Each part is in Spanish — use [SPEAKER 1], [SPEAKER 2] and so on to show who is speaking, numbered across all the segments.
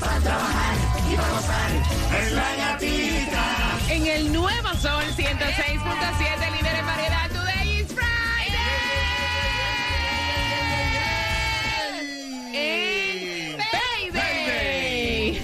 [SPEAKER 1] Para trabajar y para gozar. Es la gatita.
[SPEAKER 2] En el nuevo Sol 106.7, líder en variedad. Today is Friday. ¡Eh, baby!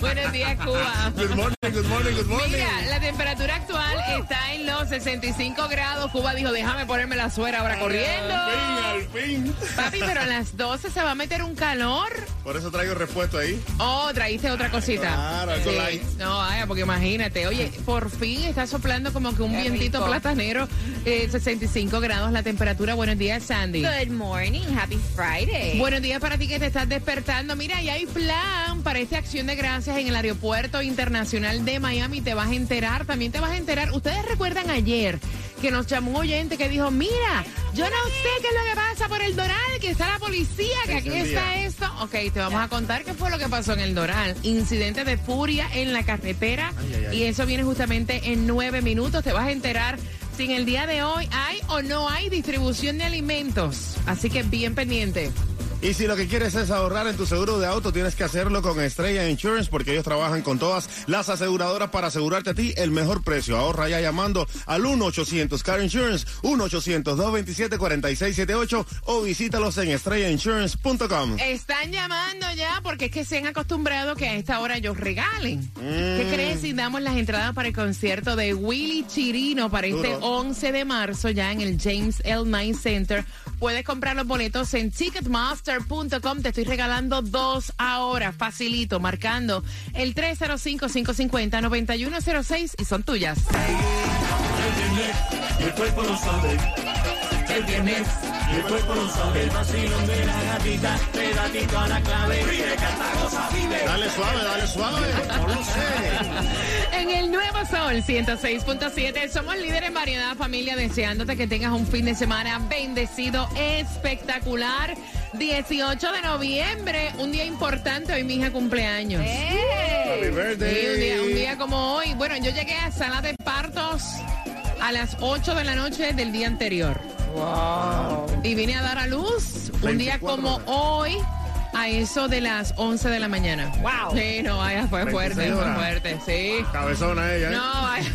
[SPEAKER 2] Buenos días, Cuba.
[SPEAKER 3] Good morning, good morning, good morning.
[SPEAKER 2] Mira, la temperatura actual está en los 65 grados. Cuba dijo, déjame ponerme la suera ahora corriendo.
[SPEAKER 3] Al fin, al fin.
[SPEAKER 2] Papi, pero a las 12 se va a meter un calor.
[SPEAKER 3] Por eso traigo repuesto ahí.
[SPEAKER 2] Oh, traíste otra cosita.
[SPEAKER 3] Claro, algo light.
[SPEAKER 2] No, vaya, porque imagínate. Oye, por fin está soplando como que un vientito platanero. eh, 65 grados la temperatura. Buenos días, Sandy.
[SPEAKER 4] Good morning, happy Friday.
[SPEAKER 2] Buenos días para ti que te estás despertando. Mira, ya hay plan para esta acción de gracias en el Aeropuerto Internacional de Miami. Te vas a enterar, también te vas a enterar. Ustedes recuerdan ayer que nos llamó un oyente que dijo, mira, yo no sé qué es lo que pasa por el Doral, que está la policía, que aquí está esto. Ok, te vamos a contar qué fue lo que pasó en el Doral. Incidente de furia en la carretera.
[SPEAKER 3] Ay, ay, ay.
[SPEAKER 2] Y eso viene justamente en nueve minutos. Te vas a enterar si en el día de hoy hay o no hay distribución de alimentos. Así que bien pendiente.
[SPEAKER 3] Y si lo que quieres es ahorrar en tu seguro de auto, tienes que hacerlo con Estrella Insurance porque ellos trabajan con todas las aseguradoras para asegurarte a ti el mejor precio. Ahorra ya llamando al 1-800-CAR Insurance, 1-800-227-4678 o visítalos en estrellainsurance.com.
[SPEAKER 2] Están llamando ya porque es que se han acostumbrado que a esta hora ellos regalen. ¿Qué crees si damos las entradas para el concierto de Willy Chirino para este
[SPEAKER 3] Duro.
[SPEAKER 2] 11 de marzo ya en el James L. Knight Center? Puedes comprar los boletos en ticketmaster.com. Te estoy regalando dos ahora, facilito, marcando el 305-550-9106 y son tuyas.
[SPEAKER 1] El cuerpo lo sabe. El viernes. El cuerpo lo sabe. El vacilón de la gatita. Pegatito a la clave. Vive, canta, goza, vive.
[SPEAKER 3] Dale suave, dale suave. No lo sé.
[SPEAKER 2] En el Nuevo Sol 106.7 somos líderes en variedad familia deseándote que tengas un fin de semana bendecido, espectacular. 18 de noviembre, un día importante, hoy mi hija cumpleaños.
[SPEAKER 3] Happy
[SPEAKER 2] Sí,
[SPEAKER 3] birthday.
[SPEAKER 2] un, día, un día como hoy. Bueno, yo llegué a sala de partos a las 8 de la noche del día anterior. Y vine a dar a luz un día
[SPEAKER 3] 24
[SPEAKER 2] como hoy a eso de las 11 de la mañana.
[SPEAKER 4] Wow.
[SPEAKER 2] Sí, no, vaya, fue
[SPEAKER 3] 26
[SPEAKER 2] fuerte, fue fuerte, sí.
[SPEAKER 3] Cabezona ella, ¿eh?
[SPEAKER 2] No, vaya.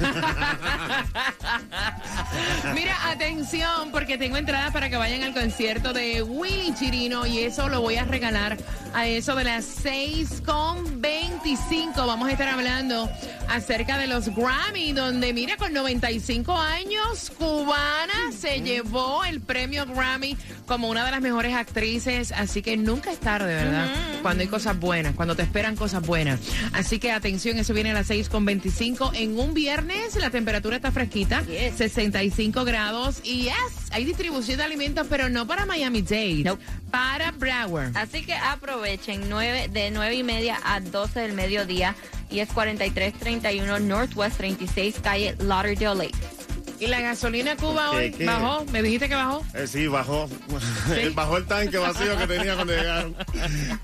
[SPEAKER 2] Mira, atención, porque tengo entradas para que vayan al concierto de Willy Chirino y eso lo voy a regalar a eso de las 6 con 25. Vamos a estar hablando acerca de los Grammy, donde mira, con 95 años, cubana se llevó el premio Grammy como una de las mejores actrices, así que nunca es tarde, ¿verdad? Cuando hay cosas buenas, cuando te esperan cosas buenas. Así que atención, eso viene a las 6 con 25. En un viernes la temperatura está fresquita,
[SPEAKER 4] Yes.
[SPEAKER 2] 65 grados y yes, hay distribución de alimentos, pero no para Miami-Dade,
[SPEAKER 4] Nope.
[SPEAKER 2] para Broward.
[SPEAKER 4] Así que aprovechen 9, de 9 y media a 12 del mediodía y es 4331 Northwest 36 calle Lauderdale Lake.
[SPEAKER 2] Y la gasolina Cuba hoy bajó, me dijiste que bajó.
[SPEAKER 3] Eh, sí, bajó. bajó el tanque vacío que tenía cuando llegaron.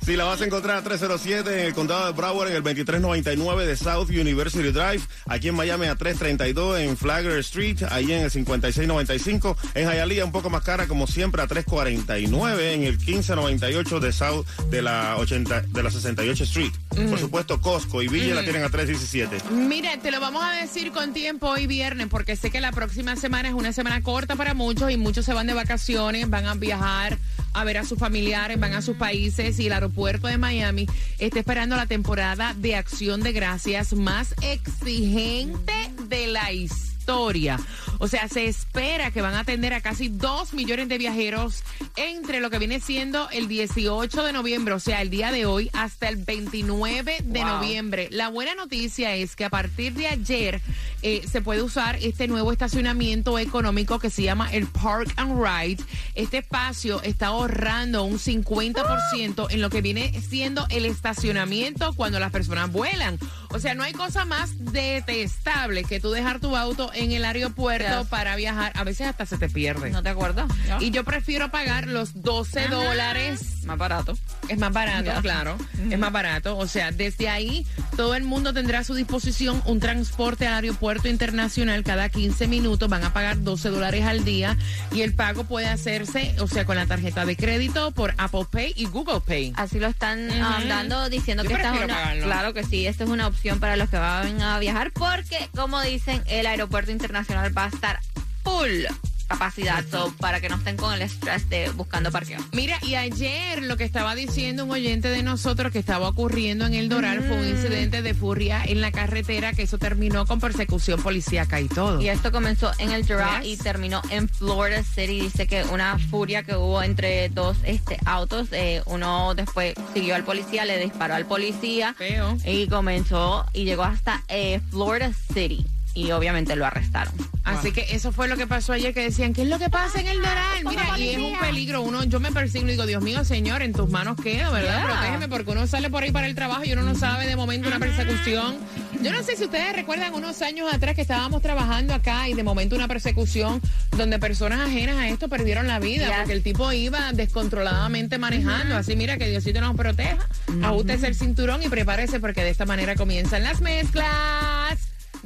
[SPEAKER 3] Sí, la vas a encontrar a 307 en el condado de Broward, en el 2399 de South University Drive. Aquí en Miami a 332 en Flagler Street. Ahí en el 5695. En Hialeah un poco más cara, como siempre, a 349 en el 1598 de South de la, 80, de la 68 Street. Por supuesto, Costco y Villa la tienen a 317.
[SPEAKER 2] Mire, te lo vamos a decir con tiempo hoy viernes, porque sé que la próxima semana es una semana corta para muchos y muchos se van de vacaciones, van a viajar a ver a sus familiares, van a sus países y el aeropuerto de Miami está esperando la temporada de acción de gracias más exigente de la historia historia. O sea, se espera que van a atender a casi 2 millones de viajeros entre lo que viene siendo el 18 de noviembre, o sea, el día de hoy, hasta el 29 de noviembre. La buena noticia es que a partir de ayer eh, se puede usar este nuevo estacionamiento económico que se llama el Park and Ride. Este espacio está ahorrando un 50% en lo que viene siendo el estacionamiento cuando las personas vuelan. O sea, no hay cosa más detestable que tú dejar tu auto en el aeropuerto
[SPEAKER 4] Yes.
[SPEAKER 2] para viajar. A veces hasta se te pierde.
[SPEAKER 4] ¿No te acuerdas?
[SPEAKER 2] Y yo prefiero pagar los 12 dólares
[SPEAKER 4] Más barato.
[SPEAKER 2] es más barato,
[SPEAKER 4] Ya.
[SPEAKER 2] claro. Es más barato. O sea, desde ahí todo el mundo tendrá a su disposición un transporte al aeropuerto internacional cada 15 minutos. Van a pagar 12 dólares al día y el pago puede hacerse, o sea, con la tarjeta de crédito por Apple Pay y Google Pay.
[SPEAKER 4] Así lo están
[SPEAKER 2] Ujú.
[SPEAKER 4] dando, diciendo
[SPEAKER 2] Yo
[SPEAKER 4] que esta es una,
[SPEAKER 2] pagarlo.
[SPEAKER 4] claro que sí, esta es una opción para los que van a viajar, porque como dicen, el aeropuerto internacional va a estar full capacidad, so, para que no estén con el estrés de buscando parqueo.
[SPEAKER 2] Mira, y ayer lo que estaba diciendo un oyente de nosotros que estaba ocurriendo en el Doral fue un incidente de furia en la carretera que eso terminó con persecución policíaca y todo.
[SPEAKER 4] Y esto comenzó en el Doral
[SPEAKER 2] Yes.
[SPEAKER 4] y terminó en Florida City. Dice que una furia que hubo entre dos este, autos. eh, uno después siguió al policía, le disparó al policía.
[SPEAKER 2] Feo.
[SPEAKER 4] Y comenzó y llegó hasta eh, Florida City. Y obviamente lo arrestaron.
[SPEAKER 2] Así que eso fue lo que pasó ayer, que decían, ¿qué es lo que pasa en el Doral? Mira, y es un peligro. Uno, yo me persigno y digo, Dios mío, Señor, en tus manos quedo, ¿verdad?
[SPEAKER 4] Yeah.
[SPEAKER 2] Protégeme, porque uno sale por ahí para el trabajo y uno no sabe de momento una persecución. Yo no sé si ustedes recuerdan unos años atrás que estábamos trabajando acá y de momento una persecución donde personas ajenas a esto perdieron la vida
[SPEAKER 4] Yes.
[SPEAKER 2] porque el tipo iba descontroladamente manejando. Así, mira, que Diosito nos proteja. Ajústese el cinturón y prepárese porque de esta manera comienzan las mezclas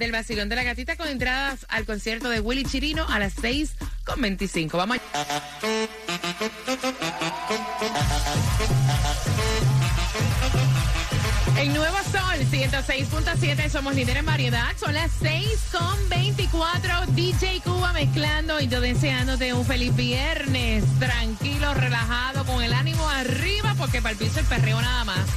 [SPEAKER 2] del vacilón de la gatita con entradas al concierto de Willy Chirino a las 6 con 25. Vamos. El nuevo Sol 106.7, somos líderes en variedad. Son las 6 con 24. DJ Cuba mezclando y yo deseándote un feliz viernes. Tranquilo, relajado, con el ánimo arriba, porque para el piso el perreo nada más.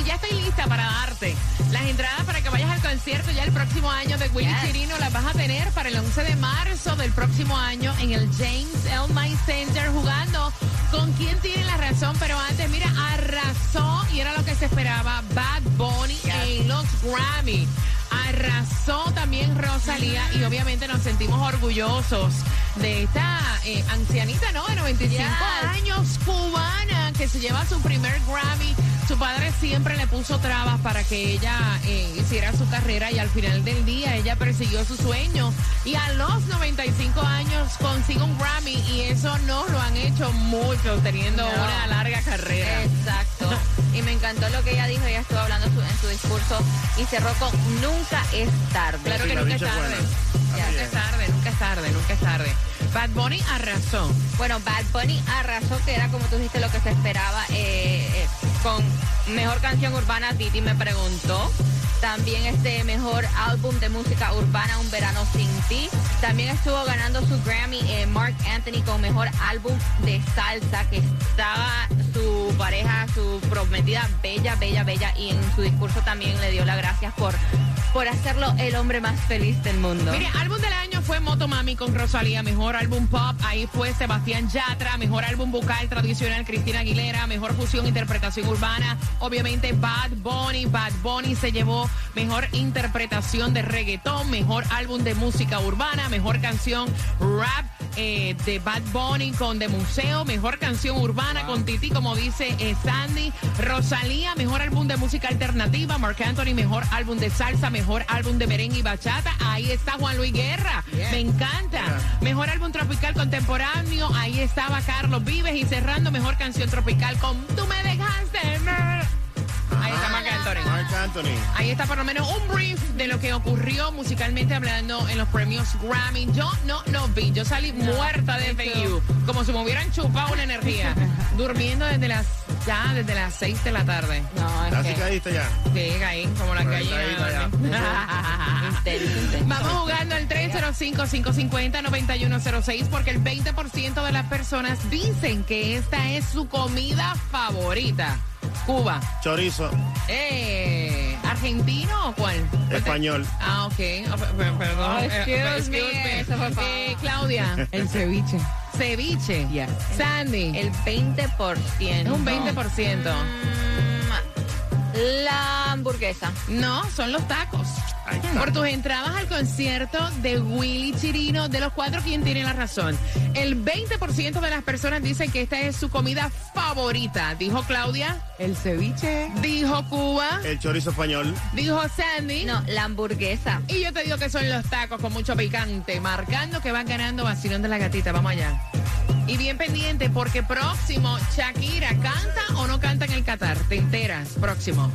[SPEAKER 2] Y ya estoy lista para darte las entradas para que vayas al concierto ya el próximo año de Willy
[SPEAKER 4] Yes.
[SPEAKER 2] Chirino. Las vas a tener para el 11 de marzo del próximo año en el James L. May Center jugando con quien tiene la razón. Pero antes, mira, arrasó y era lo que se esperaba. Bad Bunny en los Grammy. Arrasó también Rosalía y obviamente nos sentimos orgullosos de esta eh, ancianita, ¿no? De 95
[SPEAKER 4] Yes.
[SPEAKER 2] años, cubana, que se lleva su primer Grammy. Su padre siempre le puso trabas para que ella eh, hiciera su carrera y al final del día ella persiguió su sueño y a los 95 años consigue un Grammy y eso no lo han hecho muchos teniendo
[SPEAKER 4] No.
[SPEAKER 2] una larga carrera.
[SPEAKER 4] Exacto. Y me encantó lo que ella dijo. Ella estuvo hablando su- en su discurso y cerró con nunca es tarde.
[SPEAKER 2] Claro que
[SPEAKER 3] Sí,
[SPEAKER 2] nunca es tarde. Ya, Nunca es tarde, nunca es tarde, nunca es tarde. Bad Bunny arrasó.
[SPEAKER 4] Bueno, Bad Bunny arrasó, que era como tú dijiste lo que se esperaba eh, eh, con mejor canción urbana. Titi me preguntó. También este mejor álbum de música urbana, Un Verano Sin Ti. También estuvo ganando su Grammy eh, Mark Anthony con mejor álbum de salsa, que estaba su pareja, su prometida, bella, bella, bella. Y en su discurso también le dio las gracias por, por hacerlo el hombre más feliz del mundo.
[SPEAKER 2] Mire, álbum del año fue Motomami con Rosalía, mejor álbum pop, ahí fue Sebastián Yatra, mejor álbum vocal tradicional Cristina Aguilera, mejor fusión interpretación urbana, obviamente Bad Bunny, Bad Bunny se llevó mejor interpretación de reggaetón, mejor álbum de música urbana, mejor canción rap eh, de Bad Bunny con De Museo, mejor canción urbana con Titi, como dice eh, Sandy, Rosalía, mejor álbum de música alternativa, Mark Anthony, mejor álbum de salsa, mejor álbum de merengue y bachata, ahí está Juan Luis Guerra, me encanta, mejor álbum tropical contemporáneo, ahí estaba Carlos Vives y cerrando mejor canción tropical con Tú me dejaste. mer". Ahí está Mark Anthony. Ahí está por lo menos un brief de lo que ocurrió musicalmente hablando en los premios Grammy. Yo no lo vi, yo salí muerta de FAU, como si me hubieran chupado una energía, durmiendo desde las ya desde las 6 de la tarde.
[SPEAKER 4] No, es
[SPEAKER 3] Así
[SPEAKER 4] que...
[SPEAKER 3] caíste ya.
[SPEAKER 2] Sí, caí, como la
[SPEAKER 4] intenso.
[SPEAKER 2] Vamos jugando el 305-550-9106 porque el 20% de las personas dicen que esta es su comida favorita. Cuba.
[SPEAKER 3] Chorizo.
[SPEAKER 2] Eh, ¿Argentino o cuál?
[SPEAKER 3] Español.
[SPEAKER 2] Ah, ok. Ah, Perdón.
[SPEAKER 4] Oh,
[SPEAKER 2] Eh,
[SPEAKER 4] excuse me,
[SPEAKER 2] excuse
[SPEAKER 4] eso fue fa-
[SPEAKER 2] Eh, Claudia,
[SPEAKER 5] El ceviche.
[SPEAKER 2] ceviche.
[SPEAKER 5] Yes.
[SPEAKER 2] Sandy,
[SPEAKER 4] El 20%.
[SPEAKER 2] es un 20%.
[SPEAKER 4] Mm, La hamburguesa.
[SPEAKER 2] No, son los tacos. Por tus entradas al concierto de Willy Chirino, de los cuatro, ¿quién tiene la razón? El 20% de las personas dicen que esta es su comida favorita. Dijo Claudia,
[SPEAKER 5] El ceviche.
[SPEAKER 2] dijo Cuba,
[SPEAKER 3] El chorizo español.
[SPEAKER 2] dijo Sandy.
[SPEAKER 4] No, la hamburguesa.
[SPEAKER 2] Y yo te digo que son los tacos con mucho picante, marcando que van ganando vacilón de la gatita. Vamos allá. Y bien pendiente, porque próximo, Shakira, ¿canta o no canta en el Qatar? Te enteras, próximo.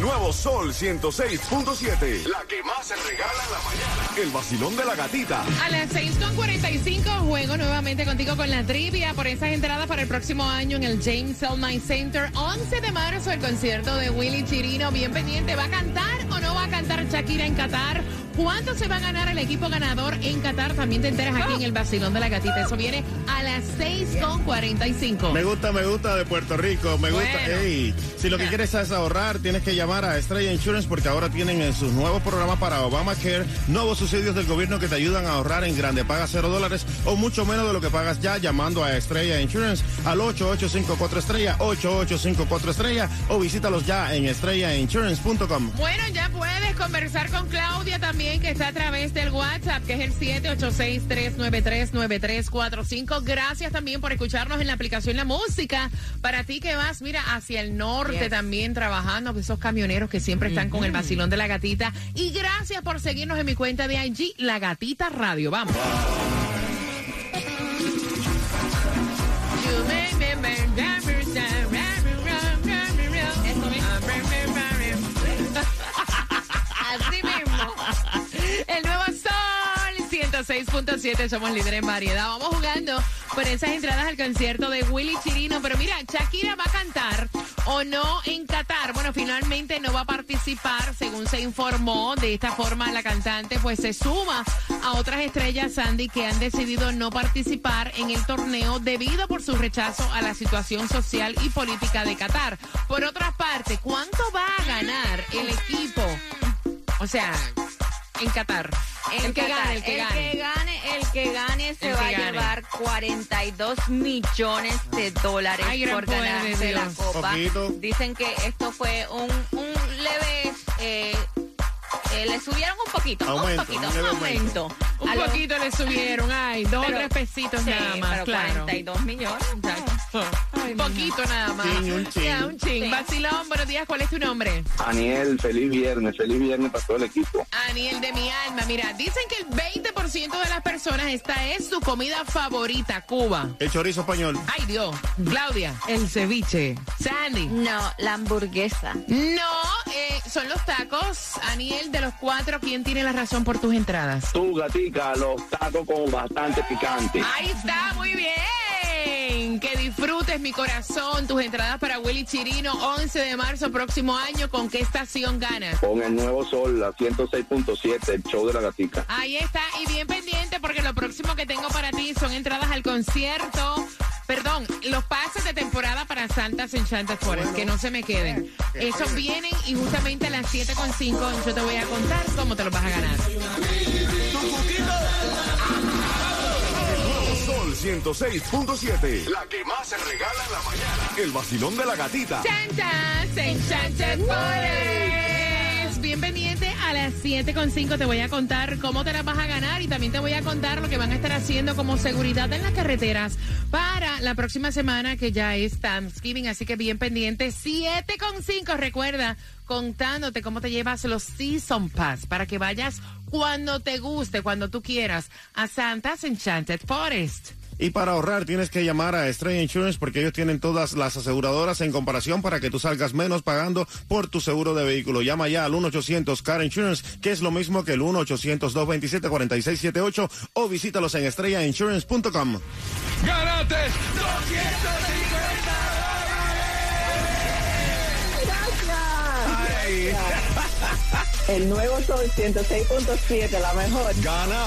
[SPEAKER 6] Nuevo Sol 106.7. La que más se regala en la mañana. El vacilón de la gatita.
[SPEAKER 2] A las 6.45 juego nuevamente contigo con la trivia por esas entradas para el próximo año en el James L. Center. 11 de marzo el concierto de Willy Chirino. Bien pendiente, ¿va a cantar o no va a cantar Shakira en Qatar? ¿Cuánto se va a ganar el equipo ganador en Qatar? También te enteras aquí en el Basilón de la Gatita. Eso viene a las 6.45.
[SPEAKER 3] Me gusta, me gusta de Puerto Rico, me gusta.
[SPEAKER 2] Bueno.
[SPEAKER 3] Ey, si lo que quieres es ahorrar, tienes que llamar a Estrella Insurance porque ahora tienen en sus nuevos programas para Obamacare nuevos subsidios del gobierno que te ayudan a ahorrar en grande. Paga cero dólares o mucho menos de lo que pagas ya llamando a Estrella Insurance al 8854 Estrella, 8854 Estrella o visítalos ya en estrellainsurance.com.
[SPEAKER 2] Bueno, ya puedes conversar con Claudia también, que está a través del WhatsApp, que es el 786-393-9345. Gracias también por escucharnos en la aplicación La Música. Para ti que vas, mira, hacia el norte
[SPEAKER 4] Yes.
[SPEAKER 2] también trabajando, que esos camioneros que siempre están con el vacilón de la gatita. Y gracias por seguirnos en mi cuenta de IG, La Gatita Radio. Vamos. 106.7, somos líderes en variedad. Vamos jugando por esas entradas al concierto de Willy Chirino. Pero mira, Shakira va a cantar o no en Qatar. Bueno, finalmente no va a participar, según se informó. De esta forma, la cantante pues se suma a otras estrellas, Sandy, que han decidido no participar en el torneo debido por su rechazo a la situación social y política de Qatar. Por otra parte, ¿cuánto va a ganar el equipo? O sea, en Qatar. el que
[SPEAKER 4] Qatar,
[SPEAKER 2] gane, el que gane.
[SPEAKER 4] gane, el que gane se
[SPEAKER 2] El
[SPEAKER 4] va a llevar 42 millones de dólares
[SPEAKER 2] Ay,
[SPEAKER 4] por
[SPEAKER 2] poder de
[SPEAKER 4] ganarse la copa.
[SPEAKER 3] Poquito.
[SPEAKER 4] Dicen que esto fue un, un leve, eh, eh, le subieron un poquito,
[SPEAKER 3] Aumento,
[SPEAKER 4] un poquito,
[SPEAKER 3] un
[SPEAKER 4] aumento.
[SPEAKER 2] Un
[SPEAKER 4] lo-
[SPEAKER 2] poquito le subieron, ay, dos o
[SPEAKER 4] pero-
[SPEAKER 2] tres pesitos
[SPEAKER 4] sí,
[SPEAKER 2] nada más,
[SPEAKER 4] pero
[SPEAKER 2] claro.
[SPEAKER 4] 42 millones.
[SPEAKER 2] Un poquito nada más.
[SPEAKER 3] Un chin.
[SPEAKER 2] Ya, un chin.
[SPEAKER 4] Sí.
[SPEAKER 2] Vacilón, buenos días, ¿cuál es tu nombre?
[SPEAKER 7] Aniel, feliz viernes, feliz viernes para todo el equipo.
[SPEAKER 2] Aniel de mi alma. Mira, dicen que el 20% de las personas, esta es su comida favorita, Cuba.
[SPEAKER 3] El chorizo español.
[SPEAKER 2] Ay, Dios. Claudia,
[SPEAKER 5] El ceviche.
[SPEAKER 2] Sandy.
[SPEAKER 4] No, la hamburguesa.
[SPEAKER 2] No, eh, son los tacos. Aniel, de los cuatro, ¿quién tiene la razón por tus entradas?
[SPEAKER 7] Tú, gatica, los tacos con bastante picante.
[SPEAKER 2] Ahí está, muy bien. Que disfrutes mi corazón. Tus entradas para Willy Chirino, 11 de marzo, próximo año. ¿Con qué estación ganas?
[SPEAKER 7] Con el nuevo sol, la 106.7, el show de la gatica.
[SPEAKER 2] Ahí está. Y bien pendiente porque lo próximo que tengo para ti son entradas al concierto. Perdón, los pases de temporada para Santas Enchanted Forest, que no se me queden. Esos vienen y justamente a las 7.5 yo te voy a contar cómo te los vas a ganar.
[SPEAKER 6] El nuevo Sol 106.7. La que más se regala en la mañana. El vacilón de la gatita.
[SPEAKER 2] Santas Enchanted Forest. Bien pendiente, a las 7.5 te voy a contar cómo te las vas a ganar y también te voy a contar lo que van a estar haciendo como seguridad en las carreteras para la próxima semana que ya es Thanksgiving, así que bien pendiente. 7.5, recuerda, contándote cómo te llevas los Season Pass para que vayas cuando te guste, cuando tú quieras, a Santas Enchanted Forest.
[SPEAKER 3] Y para ahorrar tienes que llamar a Estrella Insurance porque ellos tienen todas las aseguradoras en comparación para que tú salgas menos pagando por tu seguro de vehículo. Llama ya al 1-800 Car Insurance, que es lo mismo que el 1-800-227-4678 o visítalos en estrellainsurance.com.
[SPEAKER 1] ¡Gánate!
[SPEAKER 8] El nuevo Sol 106.7, la mejor.
[SPEAKER 6] Gana